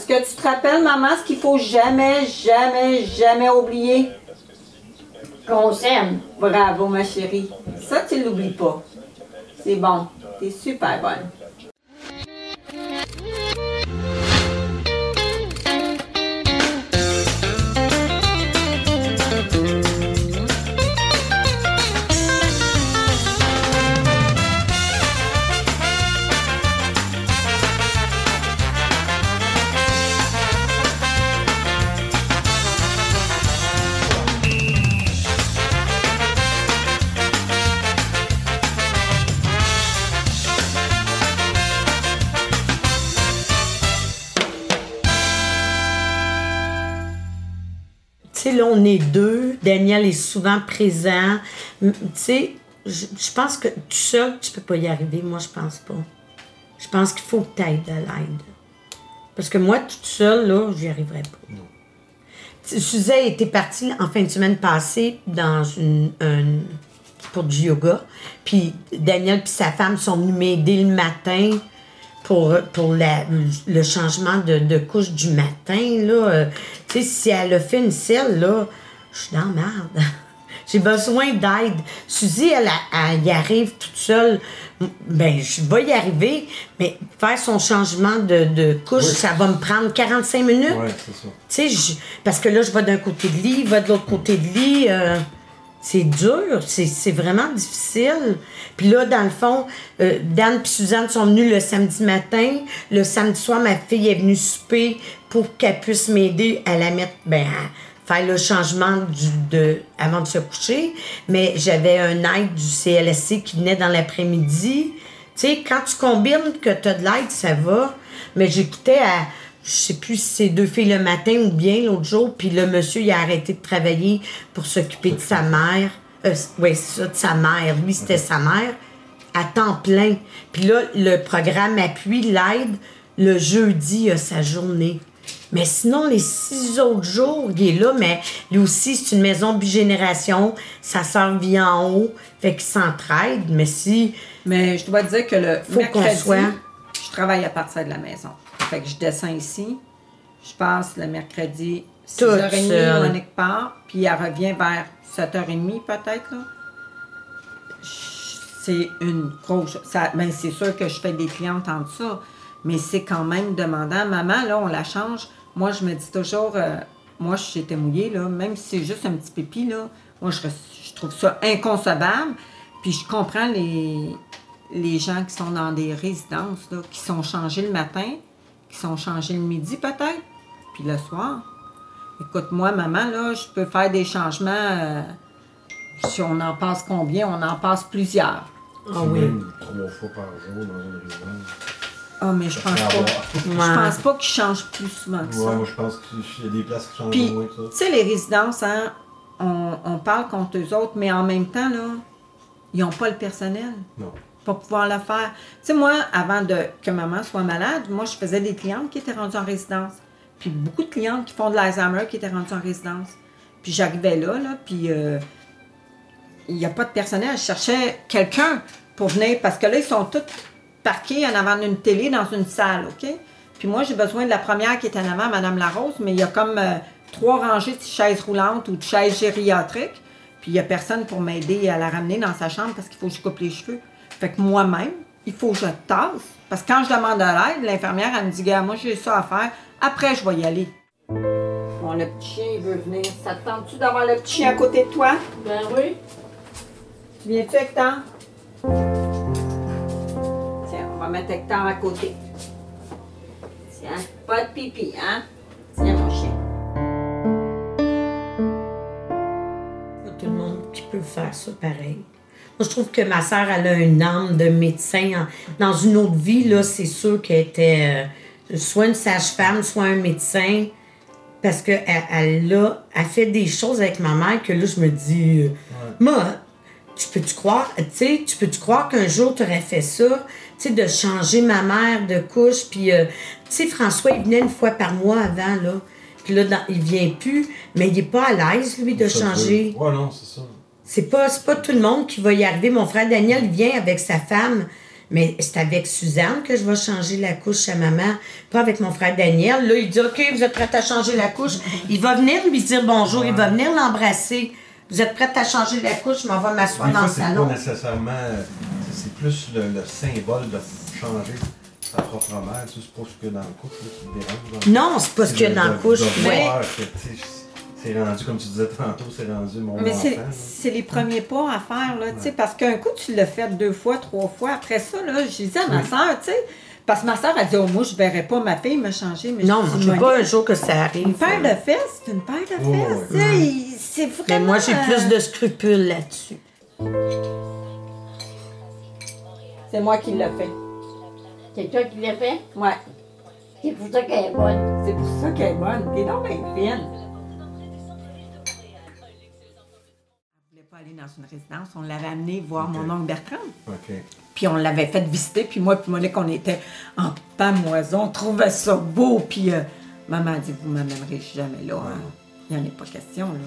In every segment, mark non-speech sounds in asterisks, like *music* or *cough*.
Est-ce que tu te rappelles, maman, ce qu'il faut jamais, jamais, jamais oublier? Qu'on s'aime. Bravo, ma chérie. Ça, tu l'oublies pas. C'est bon. T'es super bonne. On est deux. Daniel est souvent présent. Tu sais, je je pense que tout seul, tu peux pas y arriver. Moi, je pense pas. Je pense qu'il faut que tu aies de l'aide. Parce que moi, toute seule, là, j'y arriverais pas. Sais, Suzette était partie en fin de semaine passée dans une, un- pour du yoga. Puis Daniel puis sa femme sont venus m'aider le matin pour, pour la- le changement de, de couche du matin. Là. Euh, tu sais, si elle a fait une selle, là, je suis dans merde. *laughs* J'ai besoin d'aide. Suzy, elle, elle, y arrive toute seule. Ben, je vais y arriver, mais faire son changement de, de couche, ça va me prendre 45 minutes. Ouais, c'est ça. Tu sais, je- parce que là, je vais d'un côté de lit, il va de l'autre côté de lit. euh, c'est dur, c'est vraiment difficile. Puis là, dans le fond, euh, Dan et Suzanne sont venus le samedi matin. Le samedi soir, ma fille est venue souper pour qu'elle puisse m'aider à la mettre, ben, à faire le changement de, avant de se coucher. Mais j'avais un aide du CLSC qui venait dans l'après-midi. Tu sais, quand tu combines que tu as de l'aide, ça va. Mais j'écoutais à, je sais plus si c'est deux filles le matin ou bien l'autre jour, puis le monsieur, il a arrêté de travailler pour s'occuper de sa mère. Euh, oui, c'est ça, de sa mère. Lui, c'était sa mère à temps plein. Puis là, le programme appuie l'aide le jeudi à sa journée. Mais sinon, les six autres jours, il est là, mais lui aussi, c'est une maison bigénération. Sa soeur vit en haut, fait qu'ils s'entraident. Mais si Mais je dois te dire que le Faut qu'on soit- je travaille à partir de la maison. Fait que je descends ici, je passe le mercredi Toute 6h30 seule. ou quelque part, puis elle revient vers 7h30 peut-être. C'est une grosse... Ça, ben c'est sûr que je fais des clientes en ça, mais c'est quand même demandant. Maman, là, on la change. Moi, je me dis toujours... euh, moi, j'étais mouillée, là, même si c'est juste un petit pipi, là, moi, je, je trouve ça inconcevable. Puis je comprends les, les gens qui sont dans des résidences, là, qui sont changés le matin, qui sont changés le midi peut-être, puis le soir. Écoute, moi, maman, là, je peux faire des changements. euh, si on en passe combien, on en passe plusieurs. Ah oui. Même trois fois par jour dans une résidence. Ah, mais je pense pas. Je pense pas qu'ils changent plus souvent que ça. Ouais, moi je pense qu'il y a des places qui changent Puis, moins que tu ça. sais, les résidences, hein, on, on parle contre eux autres, mais en même temps, là, ils n'ont pas le personnel Non. Pouvoir le faire. Tu sais, moi, avant de, que maman soit malade, moi, je faisais des clientes qui étaient rendues en résidence. Puis beaucoup de clientes qui font de l'Alzheimer qui étaient rendues en résidence. Puis j'arrivais là, là, puis euh, il n'y a pas de personnel. Je cherchais quelqu'un pour venir, parce que là, ils sont tous parqués en avant d'une télé dans une salle, OK? Puis moi, j'ai besoin de la première qui est en avant, Madame Larose, mais il y a comme euh, trois rangées de chaises roulantes ou de chaises gériatriques. Puis il n'y a personne pour m'aider à la ramener dans sa chambre parce qu'il faut que je coupe les cheveux. Fait que moi-même, il faut que je tasse. Parce que quand je demande de l'aide, l'infirmière, elle me dit, gars, moi, j'ai ça à faire. Après, je vais y aller. Bon, le petit chien, il veut venir. Ça te tente-tu d'avoir le petit chien à côté de toi? Ben oui. Tu viens-tu, Hector? Tiens, on va mettre Hector à côté. Tiens, pas de pipi, hein? Tiens, mon chien. Pas tout le monde qui peut faire ça pareil. Moi, je trouve que ma sœur, elle a une âme de médecin. Dans une autre vie, là, c'est sûr qu'elle était euh, soit une sage-femme, soit un médecin. Parce qu'elle elle, a- elle fait des choses avec ma mère que là, je me dis, euh, moi, tu peux-tu croire, tu sais, tu peux-tu croire qu'un jour, tu aurais fait ça, tu sais, de changer ma mère de couche, puis, euh, tu sais, François, il venait une fois par mois avant, là. Puis là, dans- il vient plus, mais il est pas à l'aise, lui, de Ça, changer. Ouais, non, c'est ça. C'est pas, pas tout le monde qui va y arriver. Mon frère Daniel vient avec sa femme, Mais c'est avec Suzanne que je vais changer la couche à maman, pas avec mon frère Daniel. Là, il dit OK, vous êtes prête à changer la couche? Il va venir lui dire bonjour, il va venir l'embrasser. Vous êtes prête à changer la couche, je m'en vais m'asseoir dans fois, le c'est salon. pas nécessairement. c'est- plus le, le symbole de changer sa propre mère. Tu sais, C'est pas ce que dans le couple là, qui dérange. Non, c'est pas ce qu'il y a de- dans la couche. Ouais. C'est rendu, comme tu disais tantôt, c'est rendu mon Mais c'est les premiers pas à faire, là, tu sais, parce qu'un coup, tu l'as fait deux fois, trois fois. Après ça, là, j'ai dit à ma soeur, tu sais, parce que ma soeur a dit, oh, moi, je verrais pas ma fille me changer. Mais Non, je je veux pas un jour que ça arrive. Une paire de fesses, c'est une paire de fesses. Ouais, ouais. tu sais, il- C'est vraiment. Mais moi, j'ai plus euh, de scrupules là-dessus. C'est moi qui l'ai fait. C'est toi qui l'as fait? Ouais. C'est pour ça qu'elle est bonne. C'est pour ça qu'elle est bonne. T'es donc bien fine. Dans une résidence. On l'avait amenée voir mon oncle Bertrand. Puis on l'avait fait visiter. Puis moi, puis Monique, on était en pamoison. On trouvait ça beau. Puis euh, maman a dit, vous m'amènerez jamais là. hein. Il n'y en a pas question, là.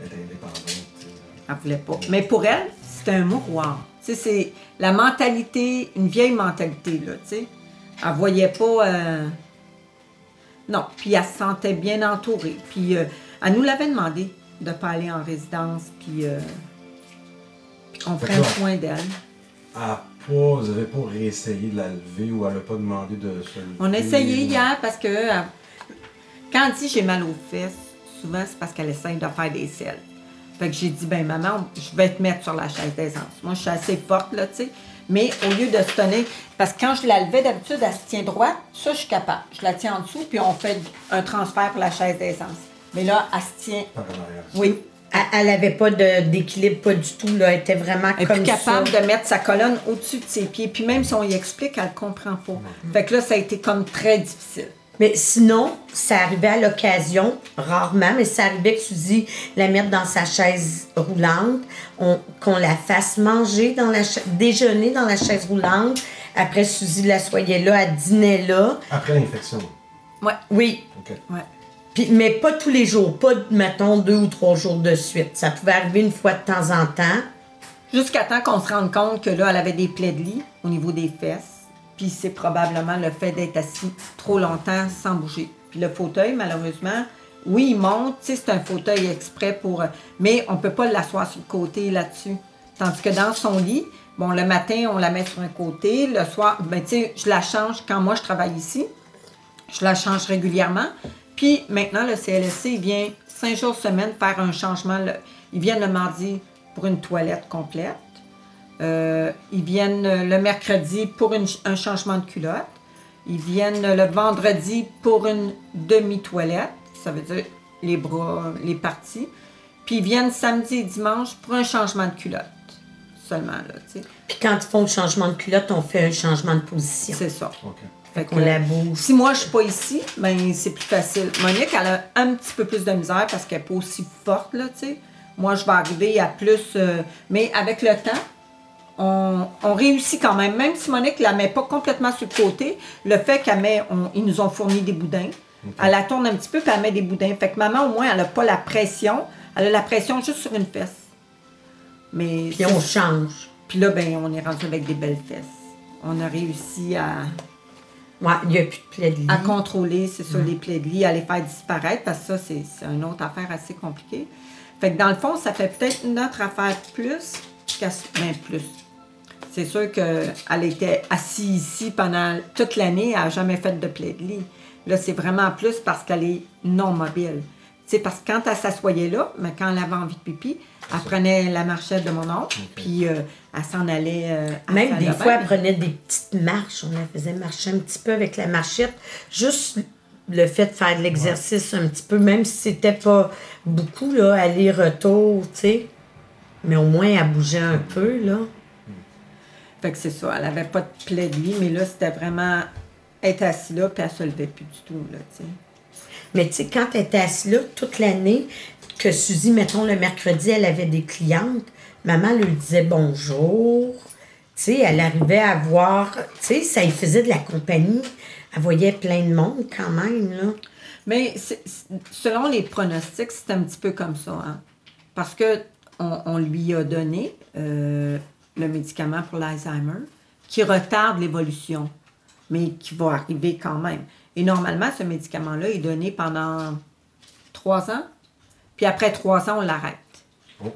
Elle est indépendante. Elle voulait pas. Mais pour elle, c'était un mouroir. Tu sais, c'est la mentalité, une vieille mentalité, là, tu sais. Elle voyait pas... euh, Non, puis elle se sentait bien entourée. Puis euh, elle nous l'avait demandé de ne pas aller en résidence, puis, euh, Fait que là- soin d'elle. Elle a pas, vous n'avez pas réessayé de la lever ou elle n'a pas demandé de se lever? On a essayé hier parce que euh, quand elle dit j'ai mal aux fesses, souvent c'est parce qu'elle essaye de faire des selles. Fait que j'ai dit, ben maman, je vais te mettre sur la chaise d'aisance. Moi, je suis assez forte, là, tu sais. Mais au lieu de se tenir, parce que quand je la levais d'habitude, elle se tient droite, ça, je suis capable. Je la tiens en dessous, puis on fait un transfert pour la chaise d'aisance. Mais là, elle se tient. Par en arrière. Oui. Elle- Elle avait pas de- d'équilibre, pas du tout. Là. Elle était vraiment Elle est comme plus capable ça. de mettre sa colonne au-dessus de ses pieds. Puis même si on y explique, elle ne comprend pas. Fait que là, ça a été comme très difficile. Mais sinon, ça arrivait à l'occasion, rarement, mais ça arrivait que Suzy la mette dans sa chaise roulante, on- qu'on la fasse manger dans la déjeuner dans la chaise roulante. Après, Suzy l'assoyait là, elle dînait là. Après l'infection. Ouais. Oui. Ouais. Puis, mais pas tous les jours, pas, mettons, deux ou trois jours de suite. Ça pouvait arriver une fois de temps en temps. Jusqu'à temps qu'on se rende compte que là, elle avait des plaies de lit au niveau des fesses. Puis c'est probablement le fait d'être assis trop longtemps sans bouger. Puis le fauteuil, malheureusement, oui, il monte. C'est un fauteuil exprès pour. euh, Mais on peut pas l'asseoir sur le côté là-dessus. Tandis que dans son lit, bon, le matin, on la met sur un côté. Le soir, ben, tu sais, je la change quand moi je travaille ici. Je la change régulièrement. Puis maintenant, le CLSC, il vient cinq jours semaine faire un changement. Ils viennent le mardi pour une toilette complète. Euh, ils viennent le mercredi pour une- un changement de culotte. Ils viennent le vendredi pour une demi-toilette. Ça veut dire les bras, les parties. Puis ils viennent samedi et dimanche pour un changement de culotte. Seulement, là. Puis quand ils font le changement de culotte, on fait un changement de position. C'est ça. Fait que, On la bouge. Si moi, je suis pas ici, ben c'est plus facile. Monique, elle a un petit peu plus de misère parce qu'elle n'est pas aussi forte, là, tu sais. Moi, je vais arriver à plus... euh, mais avec le temps, on, on réussit quand même. Même si Monique la met pas complètement sur le côté, le fait qu'elle met... on- ils nous ont fourni des boudins. Elle la tourne un petit peu, puis elle met des boudins. Fait que maman, au moins, elle n'a pas la pression. Elle a la pression juste sur une fesse. Mais... Puis on change. Puis là, ben, on est rendu avec des belles fesses. On a réussi à Ouais, il n'y a plus de plaie de lit. à contrôler, c'est ça, les plaies de lit, à les faire disparaître, parce que ça, c'est une autre affaire assez compliquée. Fait que dans le fond, ça fait peut-être notre affaire plus qu'à ben, plus. C'est sûr qu'elle était assise ici pendant toute l'année, elle n'a jamais fait de plaie de lit. Là, c'est vraiment plus parce qu'elle est non mobile. C'est parce que quand elle s'assoyait là, mais quand elle avait envie de pipi, elle prenait la marchette de mon oncle, puis euh, elle s'en allait. euh, à la Même des de fois, elle prenait des petites marches. On la faisait marcher un petit peu avec la marchette. Juste le fait de faire de l'exercice un petit peu, même si c'était pas beaucoup, là, aller-retour, tu sais. Mais au moins, elle bougeait un peu, là. Fait que c'est ça, elle avait pas de plaie de lit, mais là, c'était vraiment être assise là, puis elle se levait plus du tout, là, tu sais. Mais tu sais, quand elle était assise là, toute l'année, que Suzy, mettons, le mercredi, elle avait des clientes, maman lui disait bonjour. Tu sais, elle arrivait à voir, tu sais, ça faisait de la compagnie. Elle voyait plein de monde quand même. Mais selon les pronostics, c'est un petit peu comme ça, hein. Parce que on, on lui a donné euh, le médicament pour l'Alzheimer, qui retarde l'évolution, mais qui va arriver quand même. Et normalement, ce médicament-là est donné pendant trois ans, puis après trois ans, on l'arrête. Oh.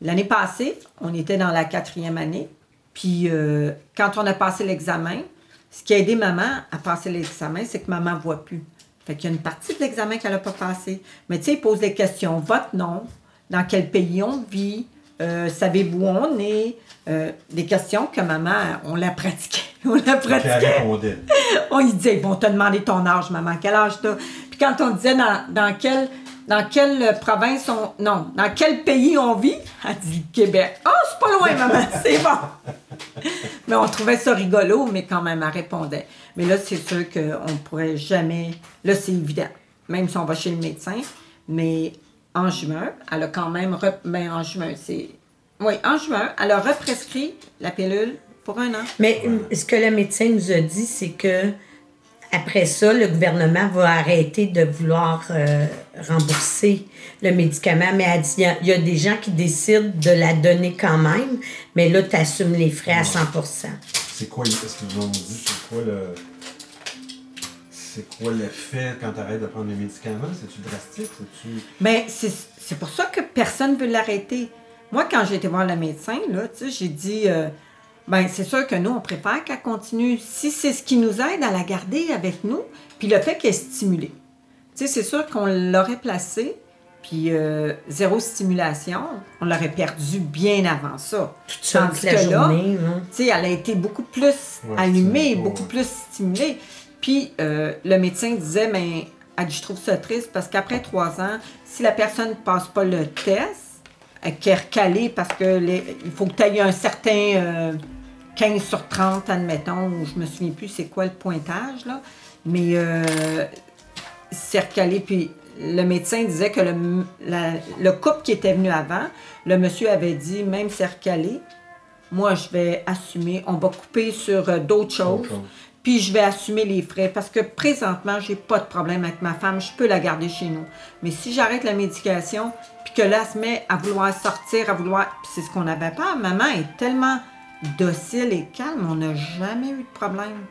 L'année passée, on était dans la quatrième année, puis euh, quand on a passé l'examen, ce qui a aidé maman à passer l'examen, c'est que maman ne voit plus. Fait qu'il y a une partie de l'examen qu'elle n'a pas passé. Mais tu sais, il pose des questions. Votre nom, dans quel pays on vit, euh, savez-vous où on est, euh, des questions que maman, on la pratiquait. *laughs* On la pratiquait. *laughs* On lui disait, ils vont te demander ton âge, maman, quel âge t'as? Puis quand on disait dans, dans quelle, dans quelle province on. Non, dans quel pays on vit, elle dit Québec. Ah, c'est pas loin, maman, *laughs* c'est bon. mais on trouvait ça rigolo, mais quand même, elle répondait. Mais là, c'est sûr qu'on ne pourrait jamais. Là, c'est évident. Même si on va chez le médecin. Mais en juin, elle a quand même. Re... Ben, en juin, c'est. Oui, en juin, elle a represcrit la pilule pour un an. Mais ce que le médecin nous a dit, c'est que après ça, le gouvernement va arrêter de vouloir euh, rembourser le médicament. Mais elle dit, il y a- il y, a des gens qui décident de la donner quand même, mais là, tu assumes les frais à 100% C'est quoi, est-ce que vous nous dit, c'est quoi le. C'est quoi l'effet quand tu arrêtes de prendre les médicaments? C'est-tu drastique? C'est-tu. Ben, c'est c'est pour ça que personne ne veut l'arrêter. Moi, quand j'ai été voir le médecin, là, tu sais, j'ai dit, euh, ben, c'est sûr que nous, on préfère qu'elle continue. Si c'est ce qui nous aide à la garder avec nous, puis le fait qu'elle est stimulée. Tu sais, c'est sûr qu'on l'aurait placée, puis euh, zéro stimulation, on l'aurait perdu bien avant ça. toute seule Tandis la que là, journée. hein. tu sais, elle a été beaucoup plus Ouais, allumée, beaucoup ouais. plus stimulée. Puis euh, le médecin disait, mais dit, je trouve ça triste parce qu'après trois ans, si la personne ne passe pas le test, qu'elle est recalée parce que les- il faut que tu aies un certain euh, 15 sur 30, admettons, ou je me souviens plus c'est quoi le pointage, là. Mais euh, c'est recalé. Puis le médecin disait que le, la- le couple qui était venu avant, le monsieur avait dit, même c'est recalé, moi, je vais assumer, on va couper sur euh, d'autres choses, puis je vais assumer les frais parce que présentement, j'ai pas de problème avec ma femme, je peux la garder chez nous. Mais si j'arrête la médication, puis que là, elle se met à vouloir sortir, à vouloir. Puis c'est ce qu'on avait pas. Maman est tellement docile et calme, on n'a jamais eu de problème.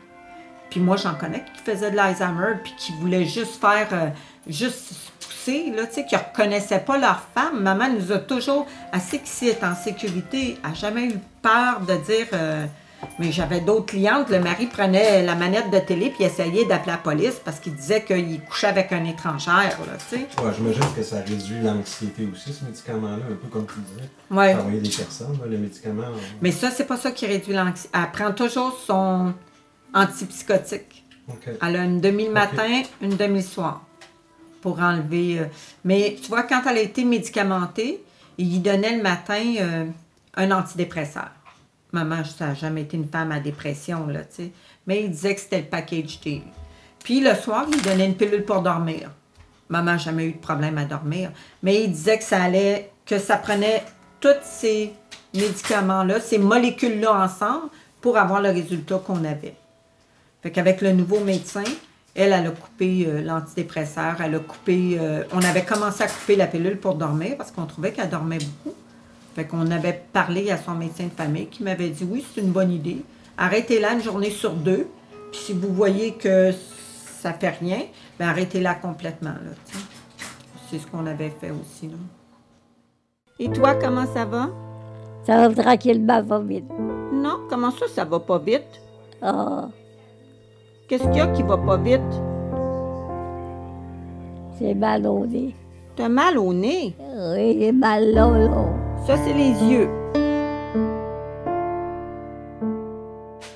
Puis moi, j'en connais qui faisaient de l'Alzheimer, puis qui voulaient juste faire, euh, juste se pousser, là, tu sais, qui reconnaissaient pas leur femme. Maman nous a toujours, elle sait est en sécurité, n'a jamais eu peur de dire, euh, mais j'avais d'autres clientes, le mari prenait la manette de télé puis essayait d'appeler la police parce qu'il disait qu'il couchait avec un étrangère, là, tu sais. Ouais, j'imagine que ça réduit l'anxiété aussi, ce médicament-là, un peu comme tu disais. Ouais. Travailler des personnes, là, les médicaments. on- Mais ça, c'est pas ça qui réduit l'anxiété. Elle prend toujours son antipsychotique. Elle a une demi le matin, une demi le soir pour enlever. euh, Mais tu vois, quand elle a été médicamentée, il lui donnait le matin euh, un antidépresseur. Maman, ça n'a jamais été une femme à dépression, là, tu sais. Mais il disait que c'était le package D. Puis le soir, il donnait une pilule pour dormir. Maman n'a jamais eu de problème à dormir. Mais il disait que ça allait, que ça prenait tous ces médicaments-là, ces molécules-là ensemble pour avoir le résultat qu'on avait. Fait qu'avec le nouveau médecin, elle, elle a coupé euh, l'antidépresseur, elle a coupé. euh, on avait commencé à couper la pilule pour dormir parce qu'on trouvait qu'elle dormait beaucoup. Fait qu'on avait parlé à son médecin de famille qui m'avait dit oui, c'est une bonne idée. Arrêtez-la une journée sur deux. Puis si vous voyez que ça fait rien, ben arrêtez-la complètement. C'est ce qu'on avait fait aussi. Là. Et toi, comment ça va? Ça va tranquillement, pas vite. Non, comment ça, ça va pas vite? Ah, Qu'est-ce qu'il y a qui va pas vite? c'est mal au nez. T'as mal au nez? Oui, j'ai mal là, là. Ça, c'est les yeux.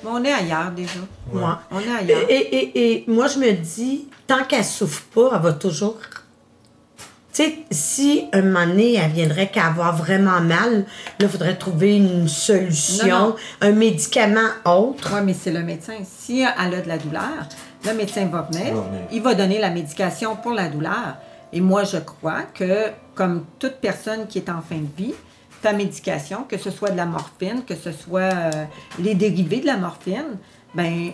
Mais on est ailleurs déjà. Ouais. On est Et, ailleurs. et- et- et moi, je me dis, tant qu'elle souffre pas, elle va toujours. Tu sais, si un moment donné, elle viendrait qu'à avoir vraiment mal, là, il faudrait trouver une solution, Non, non. un médicament autre. Oui, mais c'est le médecin. Si elle a de la douleur, le médecin va venir, Va venir. il va donner la médication pour la douleur. Et moi, je crois que, comme toute personne qui est en fin de vie, ta médication, que ce soit de la morphine, que ce soit euh, les dérivés de la morphine, ben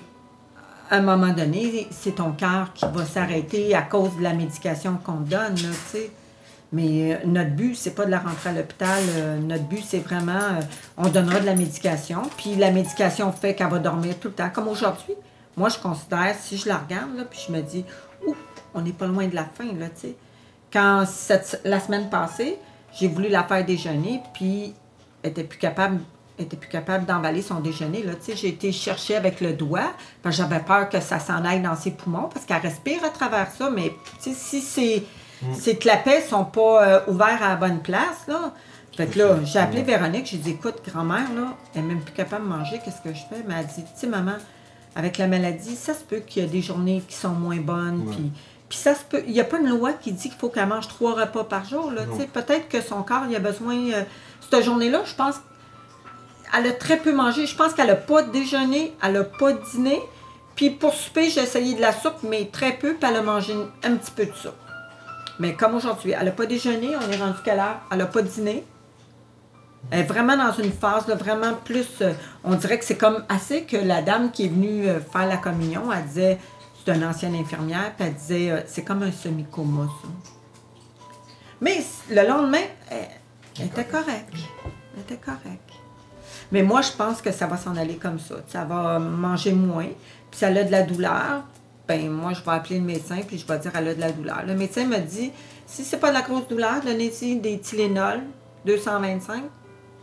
à un moment donné, c'est ton cœur qui va s'arrêter à cause de la médication qu'on te donne, tu sais. Mais euh, notre but, c'est pas de la rentrer à l'hôpital. Euh, notre but, c'est vraiment, on donnera de la médication. Puis la médication fait qu'elle va dormir tout le temps. Comme aujourd'hui, moi, je considère, si je la regarde, là, puis je me dis, ouf, on n'est pas loin de la fin, là, tu sais. Quand cette- la semaine passée, j'ai voulu la faire déjeuner, puis elle était plus capable était plus capable d'emballer son déjeuner. Là. J'ai été chercher avec le doigt, parce que j'avais peur que ça s'en aille dans ses poumons, parce qu'elle respire à travers ça, mais si ses, ses clapets sont pas euh, ouverts à la bonne place, là, fait que là, j'ai appelé Véronique, j'ai dit, écoute, grand-mère, là, elle n'est même plus capable de manger, qu'est-ce que je fais? Mais elle dit, tu sais, maman, avec la maladie, ça se peut qu'il y a des journées qui sont moins bonnes, puis... Puis ça se peut, il n'y a pas une loi qui dit qu'il faut qu'elle mange trois repas par jour. Peut-être que son corps, il a besoin. euh, cette journée-là, je pense elle a très peu mangé. Je pense qu'elle n'a pas déjeuné, elle n'a pas dîné. Puis pour souper, j'ai essayé de la soupe, mais très peu, puis elle a mangé un petit peu de soupe. Mais comme aujourd'hui, elle n'a pas déjeuné, on est rendu quelle heure? Elle n'a pas dîné. Elle est vraiment dans une phase, là, vraiment plus. euh, on dirait que c'est comme assez que la dame qui est venue euh, faire la communion, elle disait, c'est une ancienne infirmière, puis elle disait, euh, c'est comme un semi-coma, ça. Mais le lendemain, elle, elle était correcte. Elle était correcte. Mais moi, je pense que ça va s'en aller comme ça. Ça va manger moins. Puis si elle a de la douleur, ben moi, je vais appeler le médecin puis je vais dire elle a de la douleur. Le médecin me dit, si c'est pas de la grosse douleur, donnez-y des Tylenol, 225.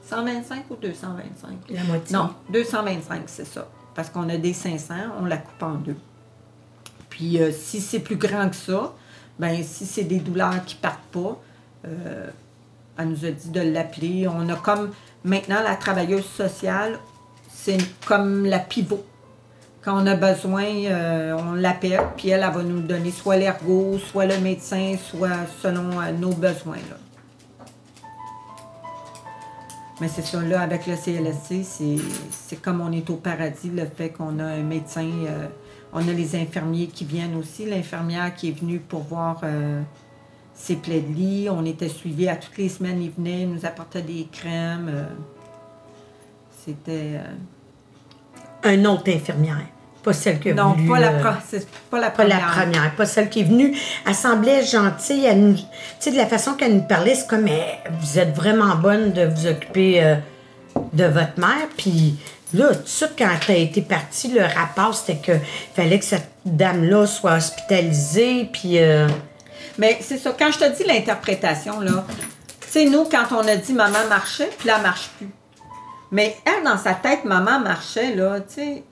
125 ou 225? La moitié. Non, 225, c'est ça. Parce qu'on a des 500, on la coupe en deux. Puis euh, si c'est plus grand que ça, ben si c'est des douleurs qui partent pas, euh, elle nous a dit de l'appeler. On a comme maintenant la travailleuse sociale, c'est comme la pivot. Quand on a besoin, euh, on l'appelle, puis elle, elle va nous donner soit l'ergo, soit le médecin, soit selon nos besoins. Là. Mais c'est ça, là, avec le CLSC, c'est, comme on est au paradis, le fait qu'on a un médecin, on a les infirmiers qui viennent aussi, l'infirmière qui est venue pour voir euh, ses plaies de lit, on était suivis à toutes les semaines, il venait, il nous apportait des crèmes. euh, c'était... euh, Un autre infirmière. Pas celle que non, voulu, pas, la c'est pas la Pas première. la première, pas celle qui est venue. Elle semblait gentille. Elle nous, tu sais, de la façon qu'elle nous parlait, c'est comme Eh, vous êtes vraiment bonne de vous occuper de votre mère. Puis là, tout de suite, quand elle a été partie, le rapport, c'était que fallait que cette dame-là soit hospitalisée. Puis euh, Mais c'est ça, quand je te dis l'interprétation, là, tu sais, nous, quand on a dit maman marchait, puis là, elle marche plus. Mais elle, dans sa tête, maman marchait, là, tu sais.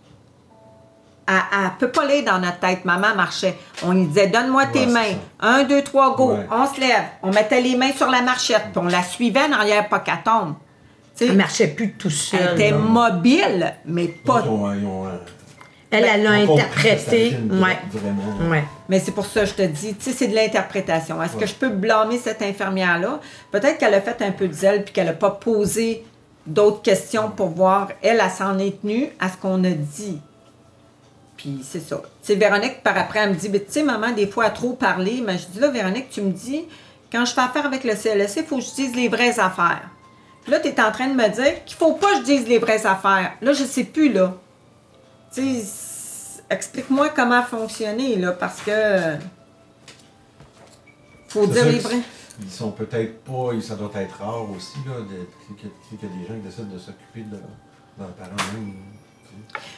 Elle ne peut pas lire dans notre tête, maman marchait. On lui disait, donne-moi tes Ouais, mains. Un, deux, trois, go. Ouais. On se lève. On mettait les mains sur la marchette, puis on la suivait en arrière, pas qu'elle tombe. Elle marchait plus tout seul. elle était mobile, mais pas Ils ont- ils ont, euh, Elle, elle l'a interprété. Ouais. Vraiment. Ouais. Mais c'est pour ça que je te dis, tu sais, c'est de l'interprétation. Est-ce que je peux blâmer cette infirmière-là? Peut-être qu'elle a fait un peu de zèle puis qu'elle n'a pas posé d'autres questions pour voir. Elle, elle s'en est tenue à ce qu'on a dit. Puis c'est ça. Tu sais, Véronique, par après, elle me dit, Mais tu sais, maman, des fois, elle a trop parlé. Mais je dis, là, Véronique, tu me dis, quand je fais affaire avec le CLSC, il faut que je dise les vraies affaires. Là, tu es en train de me dire qu'il faut pas que je dise les vraies affaires. Là, je sais plus, là. Tu explique-moi comment fonctionner, là, parce que. Faut dire les vrais. Ils sont peut-être pas, ça doit être rare aussi, là, qu'il y a des gens qui décident de s'occuper de leur- leurs parents.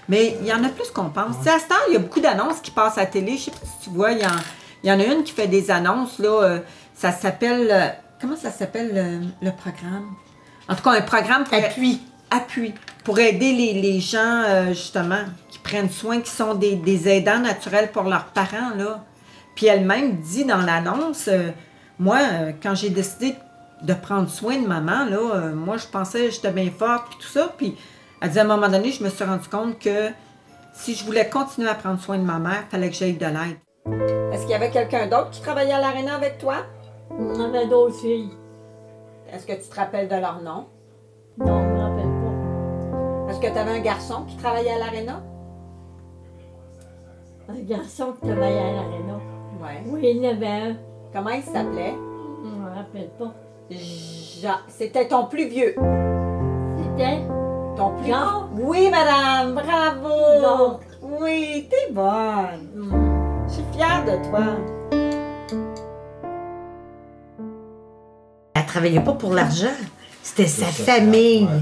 Mais il y en a plus qu'on pense. Tu sais, à cette heure, il y a beaucoup d'annonces qui passent à la télé. Je sais pas si tu vois, il y en, il y en a une qui fait des annonces, là. euh, ça s'appelle. euh, comment ça s'appelle le, le programme? En tout cas, un programme pour. Appui. Appui. Pour aider les, les gens, euh, justement, qui prennent soin, qui sont des, des aidants naturels pour leurs parents, là. Puis elle-même dit dans l'annonce, euh, moi, euh, quand j'ai décidé de prendre soin de maman, là, euh, moi, je pensais que j'étais bien forte, puis tout ça. Puis elle dit à un moment donné, je me suis rendu compte que si je voulais continuer à prendre soin de ma mère, il fallait que j'aille de l'aide. Est-ce qu'il y avait quelqu'un d'autre qui travaillait à l'aréna avec toi? On avait d'autres filles. Est-ce que tu te rappelles de leur nom? Non, je me rappelle pas. Est-ce que tu avais un garçon qui travaillait à l'aréna? Un garçon qui travaillait à l'aréna. Oui. Oui, il y en avait un. Comment il s'appelait? Je me rappelle pas. Jean. C'était ton plus vieux. C'était Ton plus Jean? Oui, madame, bravo! Jean. Oui, t'es bonne. hum, Je suis fière de toi. Elle travaillait pas pour l'argent. C'était sa famille. ouais.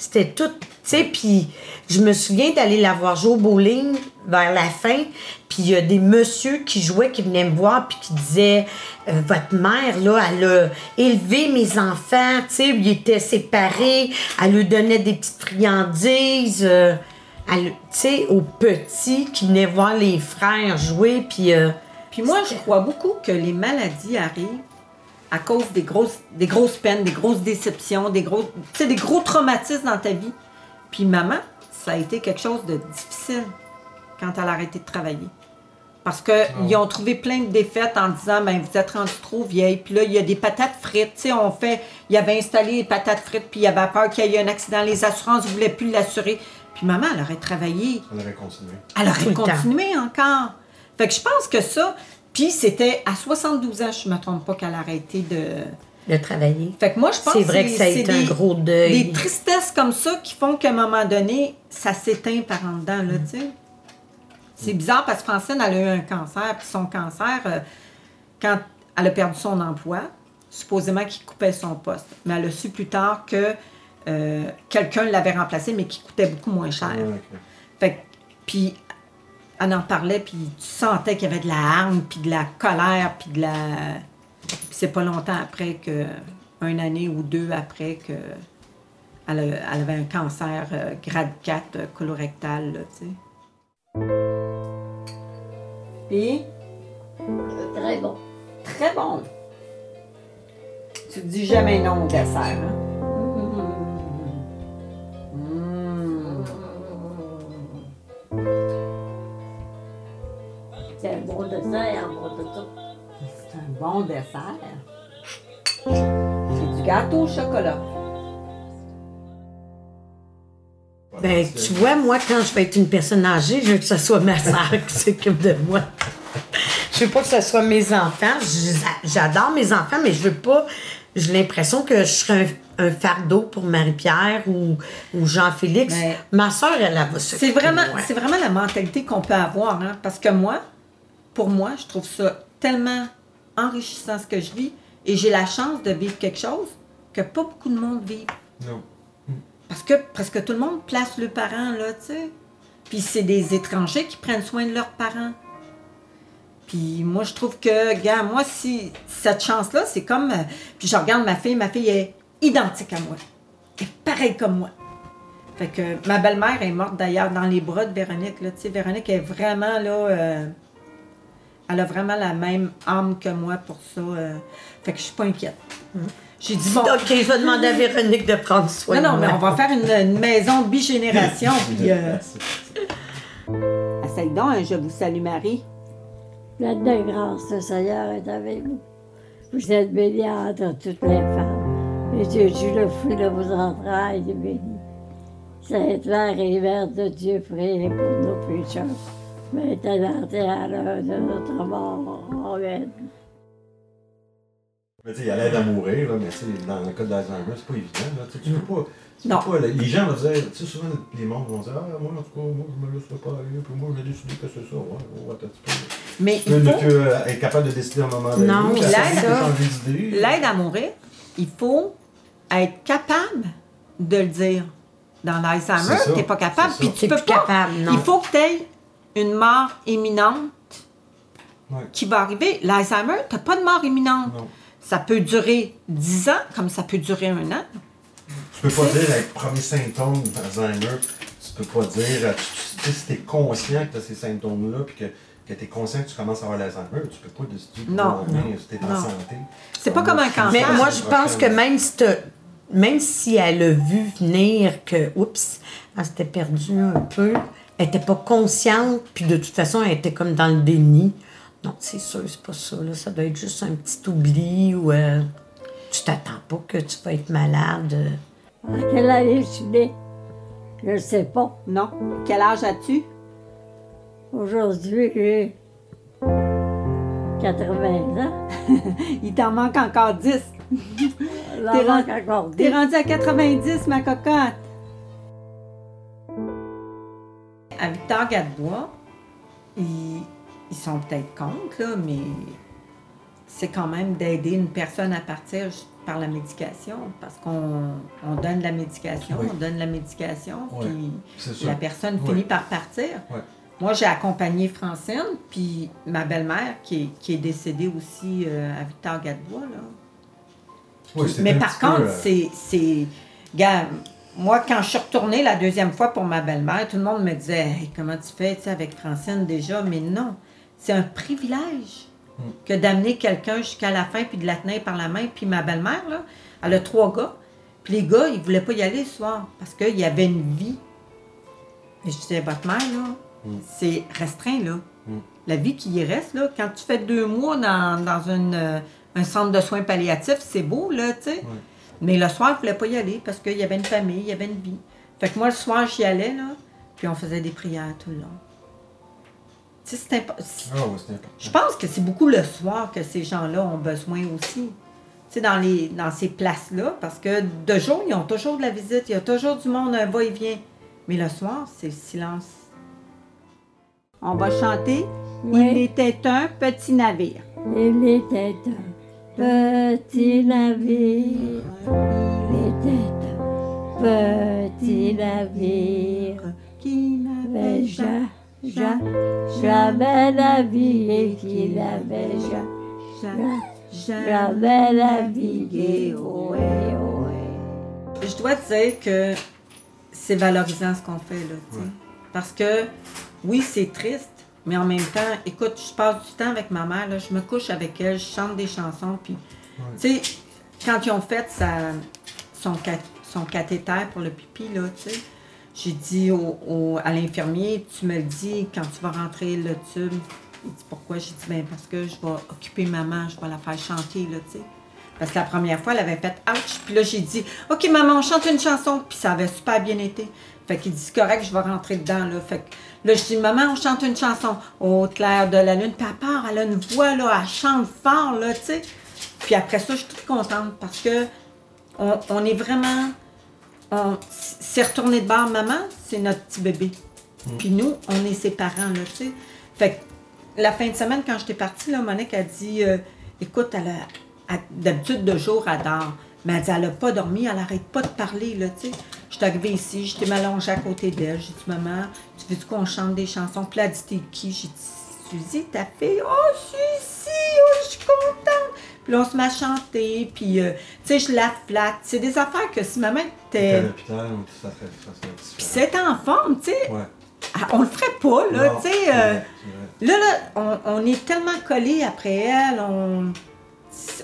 C'était tout, tu sais, puis je me souviens d'aller la voir jouer au bowling vers la fin, puis il y a des messieurs qui jouaient, qui venaient me voir, puis qui disaient Euh, Votre mère, là, elle a élevé mes enfants, tu sais, ils étaient séparés, elle lui donnait des petites friandises, euh, elle- tu sais, aux petits qui venaient voir les frères jouer, puis. euh, Puis moi, je crois beaucoup que les maladies arrivent à cause des grosses, des grosses peines, des grosses déceptions, des gros, tu sais, des gros traumatismes dans ta vie. Puis maman, ça a été quelque chose de difficile quand elle a arrêté de travailler. Parce qu'ils ont trouvé plein de défaites en disant, ben vous êtes rendu trop vieille. Puis là, il y a des patates frites. Tu sais, on fait, il avait installé les patates frites, puis il avait peur qu'il y ait un accident. Les assurances ne voulaient plus l'assurer. Puis maman, elle aurait travaillé On aurait continué. elle aurait continué encore. Fait que je pense que ça, puis c'était à 72 ans, je me trompe pas qu'elle a arrêté de. de travailler. Fait que moi, je pense C'est vrai que ça a c'est été un gros deuil. Des tristesses comme ça qui font qu'à un moment donné, ça s'éteint par en dedans, là, tu sais. C'est bizarre parce que Francine, elle a eu un cancer, puis son cancer, euh, quand elle a perdu son emploi, supposément qu'il coupait son poste. Mais elle a su plus tard que euh, quelqu'un l'avait remplacé, mais qui coûtait beaucoup moins cher. Ok. Fait que- puis elle en parlait, puis tu sentais qu'il y avait de la hargne, puis de la colère, puis de la... Puis c'est pas longtemps après que, une année ou deux après que elle avait un cancer euh, grade 4 euh, colorectal, là, tu sais. Puis, Très bon. très bon. Tu dis jamais non au dessert, hein? Bon dessert. C'est du gâteau au chocolat. Ben, tu vois, moi, quand je vais être une personne âgée, je veux que ce soit ma soeur *laughs* qui s'occupe de moi. Je veux pas que ce soit mes enfants. J'adore mes enfants, mais je veux pas. J'ai l'impression que je serais un, un fardeau pour Marie-Pierre ou, ou Jean-Félix. Mais- Ma soeur, elle, elle va s'occuper C'est vraiment, c'est vraiment la mentalité qu'on peut avoir. Hein? Parce que moi, pour moi, je trouve ça tellement enrichissant ce que je vis. Et j'ai la chance de vivre quelque chose que pas beaucoup de monde vit. Non. Parce que presque tout le monde place le parent, là, tu sais. Puis c'est des étrangers qui prennent soin de leurs parents. Puis moi, je trouve que, gars, moi, si cette chance-là, c'est comme. euh, Puis je regarde ma fille, ma fille est identique à moi. Elle est pareille comme moi. Fait que ma belle-mère est morte d'ailleurs dans les bras de Véronique, là. Tu sais, Véronique est vraiment, là. euh, elle a vraiment la même âme que moi pour ça. euh. Fait que je suis pas inquiète. J'ai dit, bon. OK, je vais demander à Véronique de prendre soin Non, non, de mais moi. on va faire une, une maison bigénération. *laughs* puis, euh, essaye donc, un je vous salue Marie. Plein de grâce, le Seigneur est avec vous. Vous êtes bénie entre toutes les femmes. Et Jésus, le fruit de vos entrailles, est béni. Sainte Mère et Mère de Dieu, priez pour nos pécheurs. Maintenant et à l'heure de notre mort. Mais tu sais, il y a l'aide à mourir, là, mais tu dans le cas d'Alzheimer, c'est pas évident. Là. Tu tu peux pas. tu peux Non. pas- les gens vont dire, tu sais, souvent, les membres vont dire, ah, moi, en tout cas, moi, je me laisserai pas aller, puis moi, j'ai décidé que c'est ça. Ouais, ouais, attends un petit peu. Mais Tu peux il ne faut, que euh, être capable de décider à un moment donné. Non, tu changer d'idée. l'aide à mourir, il faut être capable de le dire. Dans l'Alzheimer, tu n'es pas capable, puis tu peux plus pas. capable, non. Il faut que tu aies une mort imminente Ouais. qui va arriver. L'Alzheimer, tu n'as pas de mort imminente. Non. Ça peut durer 10 ans, comme ça peut durer un an. Tu peux pas dire, avec le premier symptôme d'Alzheimer, tu peux pas dire, euh, tu, si tu es conscient que tu as ces symptômes-là, puis que, que tu es conscient que tu commences à avoir l'Alzheimer, tu peux pas décider du Non, si tu es en non. santé. C'est pas comme un cancer. Mais moi, je pense que même si, même si elle a vu venir que, oups, elle s'était perdue un peu, elle n'était pas consciente, puis de toute façon, elle était comme dans le déni. Non, c'est sûr, c'est pas ça. Là. Ça doit être juste un petit oubli ou euh, tu t'attends pas que tu vas être malade. À quelle année je suis née? Je ne sais pas. Non. Quel âge as-tu? Aujourd'hui, j'ai 80 ans. *laughs* Il t'en manque encore 10. Là, T'es rendu à 90, ma cocotte. À Victor Gadebois, ils, ils sont peut-être contre, là, mais c'est quand même d'aider une personne à partir par la médication, parce qu'on on donne la médication, Oui. on donne la médication, puis la personne finit par partir. Moi, j'ai accompagné Francine, puis ma belle-mère, qui est, qui est décédée aussi euh, à là. Oui, c'est Mais par contre, euh, c'est. c'est. Gars, moi, quand je suis retournée la deuxième fois pour ma belle-mère, tout le monde me disait Hey, comment tu fais avec Francine déjà? Mais non, c'est un privilège Mm. que d'amener quelqu'un jusqu'à la fin puis de la tenir par la main. Puis ma belle-mère, là, elle a trois gars. Puis les gars, ils voulaient pas y aller le soir parce qu'il y avait une vie. Et je disais, votre mère, là, Mm. c'est restreint, là. Mm. La vie qui y reste, là, quand tu fais deux mois dans, dans une, euh, un centre de soins palliatifs, c'est beau, là, tu sais. Mais le soir, je voulais pas y aller parce qu'il y avait une famille, il y avait une vie. Fait que moi, le soir, j'y allais, là, puis on faisait des prières tout le long. Tu sais, c'est impo- c'est- Ah oui, c'est important. Je pense que c'est beaucoup le soir que ces gens-là ont besoin aussi. Tu sais, dans, les, dans ces places-là, parce que de jour, ils ont toujours de la visite, il y a toujours du monde, un va-et-vient. Mais le soir, c'est le silence. On va chanter Oui. Il était un petit navire. Il était un petit navire. Il était un petit navire. Qui n'avait ja, ja, jamais navigué. Qui n'avait ja, ja, jamais navigué. Ohé, ohé. Je dois te dire que c'est valorisant ce qu'on fait, là. Ouais. Parce que, oui, c'est triste, mais en même temps, écoute, je passe du temps avec ma mère, là, je me couche avec elle, je chante des chansons, puis, tu sais, quand ils ont fait sa, son, son cathéter pour le pipi, là, tu sais, j'ai dit au, au- à l'infirmier, tu me le dis quand tu vas rentrer le tube. Il dit pourquoi? J'ai dit, ben parce que je vais occuper maman, je vais la faire chanter, là, tu sais. Parce que la première fois, elle avait fait ouch. Puis là, j'ai dit, OK, maman, on chante une chanson. Puis ça avait super bien été. Fait qu'il dit, correct, je vais rentrer dedans, là. Fait que là, je dis, maman, on chante une chanson. Au clair de la lune. Puis à part, elle a une voix, là, elle chante fort, là, tu sais. Puis après ça, je suis toute contente parce que on, on est vraiment. On s'est retourné de bord, maman, c'est notre petit bébé. Puis nous, on est ses parents, là, tu sais. Fait que la fin de semaine, quand j'étais partie, là, Monique a dit euh, Écoute, elle a, elle- d'habitude de jour, elle dort. Mais elle dit Elle n'a pas dormi, elle n'arrête pas de parler, là, tu sais. Je suis arrivée ici, j'étais m'allongée à côté d'elle. J'ai dit Maman, tu veux qu'on chante des chansons? Puis là, dit qui? J'ai dit Suzy, ta fille. Oh, je suis ici, oh, je suis contente. Puis là, on se met à chanter, puis, euh, tu sais, je la flatte. C'est des affaires que si maman était. à l'hôpital, ça serait, ça serait Puis c'était en forme, tu sais. Ouais. Ah, On le ferait pas, là, tu sais. c'est euh, c'est. Là, là, on, on est tellement collés après elle, on,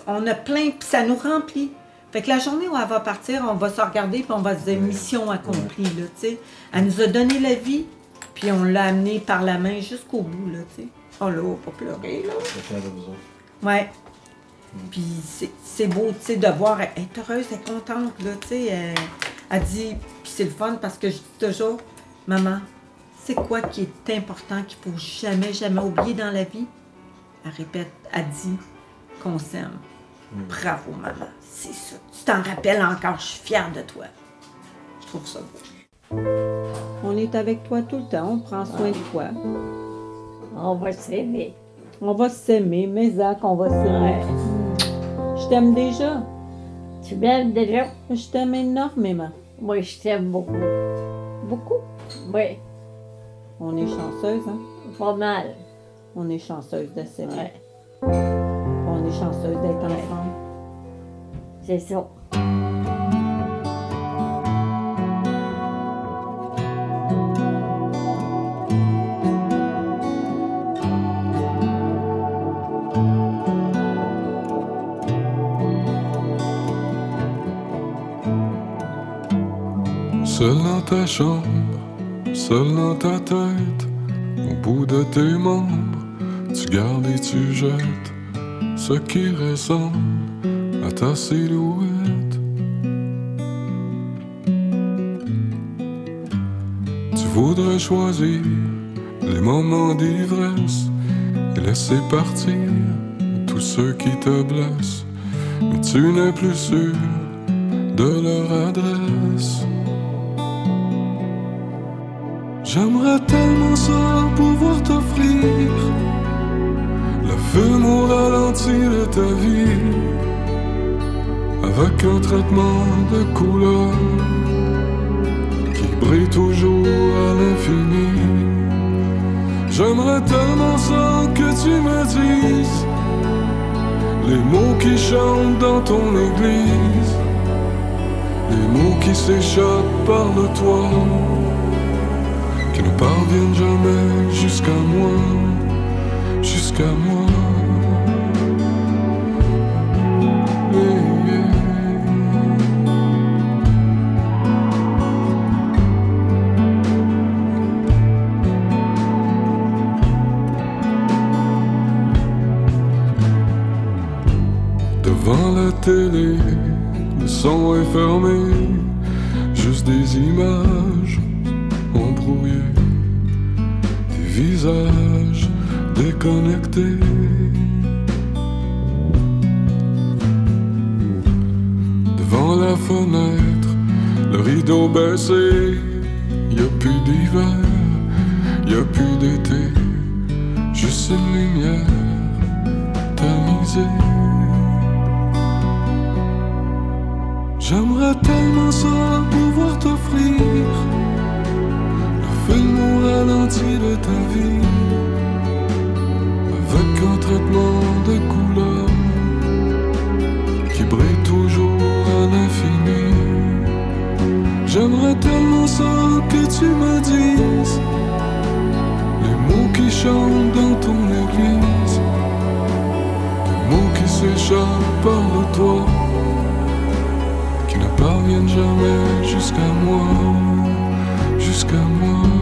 on a plein, puis ça nous remplit. Fait que la journée où elle va partir, on va se regarder, puis on va se dire mission accomplie, là, tu sais. Elle nous a donné la vie, puis on l'a amenée par la main jusqu'au bout, là, tu sais. Oh là, pas pleurer, là. Ouais. Puis c'est- c'est beau, tu sais, de voir, elle est heureuse, elle est contente, là, tu sais. Elle, elle dit, puis c'est le fun parce que je dis toujours, maman, c'est quoi qui est important, qu'il faut jamais, jamais oublier dans la vie? Elle répète, elle dit qu'on s'aime. Bravo, maman, c'est ça. Tu t'en rappelles encore, je suis fière de toi. Je trouve ça beau. On est avec toi tout le temps, on prend soin de toi. On va s'aimer. On va s'aimer, mais Zach, on va s'aimer. Je t'aime déjà. Tu m'aimes déjà? Je t'aime énormément. Moi, je t'aime beaucoup. Beaucoup? Oui, On est chanceuse, hein? pas mal. On est chanceuse de s'aimer. Ouais, chanceuse d'être ensemble. c'est ça. Seul dans ta chambre, seul dans ta tête, au bout de tes membres, tu gardes et tu jettes ce qui ressemble à ta silhouette. Tu voudrais choisir les moments d'ivresse et laisser partir tous ceux qui te blessent, mais tu n'es plus sûr de leur adresse. J'aimerais tellement ça pouvoir t'offrir le feu, mon de ta vie avec un traitement de couleur qui brille toujours à l'infini. J'aimerais tellement ça que tu me dises les mots qui chantent dans ton église, les mots qui s'échappent par le toit, qui ne parviennent jamais jusqu'à moi, jusqu'à moi. Télé, le son est fermé, juste des images embrouillées, des visages déconnectés. Devant la fenêtre, le rideau baissé, y a plus d'hiver, y a plus d'été, juste une lumière tamisée. J'aimerais tellement ça pouvoir t'offrir. Le film au ralenti de ta vie. Avec un traitement de couleur qui brille toujours à l'infini. J'aimerais tellement ça que tu me dises les mots qui chantent dans ton église, les mots qui s'échappent par le toit ne parviennent jamais jusqu'à moi, jusqu'à moi.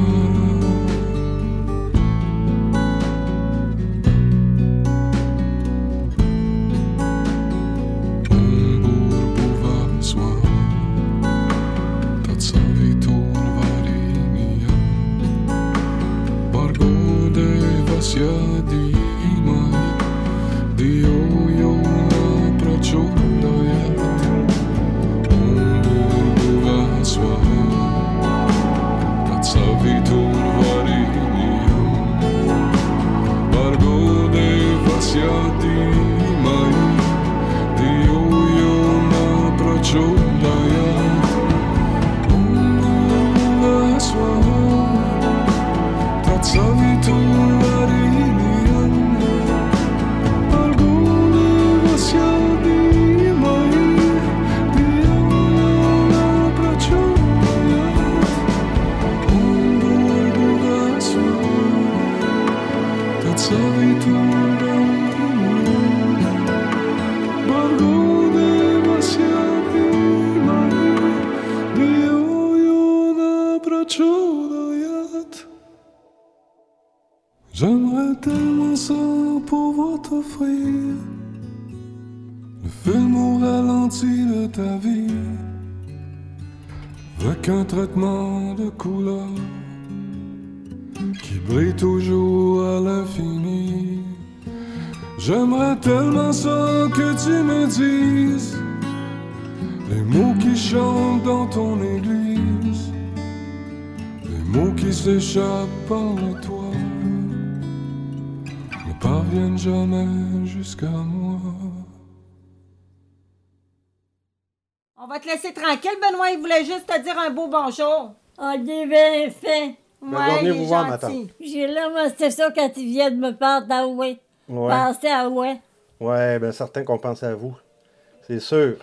Tellement ça pouvoir t'offrir le film au ralenti de ta vie. Avec un traitement de couleur qui brille toujours à l'infini. J'aimerais tellement ça que tu me dises les mots qui chantent dans ton église, les mots qui s'échappent par le toit ne parviennent jamais jusqu'à moi. On va te laisser tranquille, Benoît. Il voulait juste te dire un beau bonjour. On est bien fait. Ouais, Ben, va venir il est vous voir, ma gentil. J'ai là, moi, c'était ça quand ils viennent me parler d'Aoué. Ouais. Penser à ouais. Ouais, ben certain qu'on pense à vous. C'est sûr.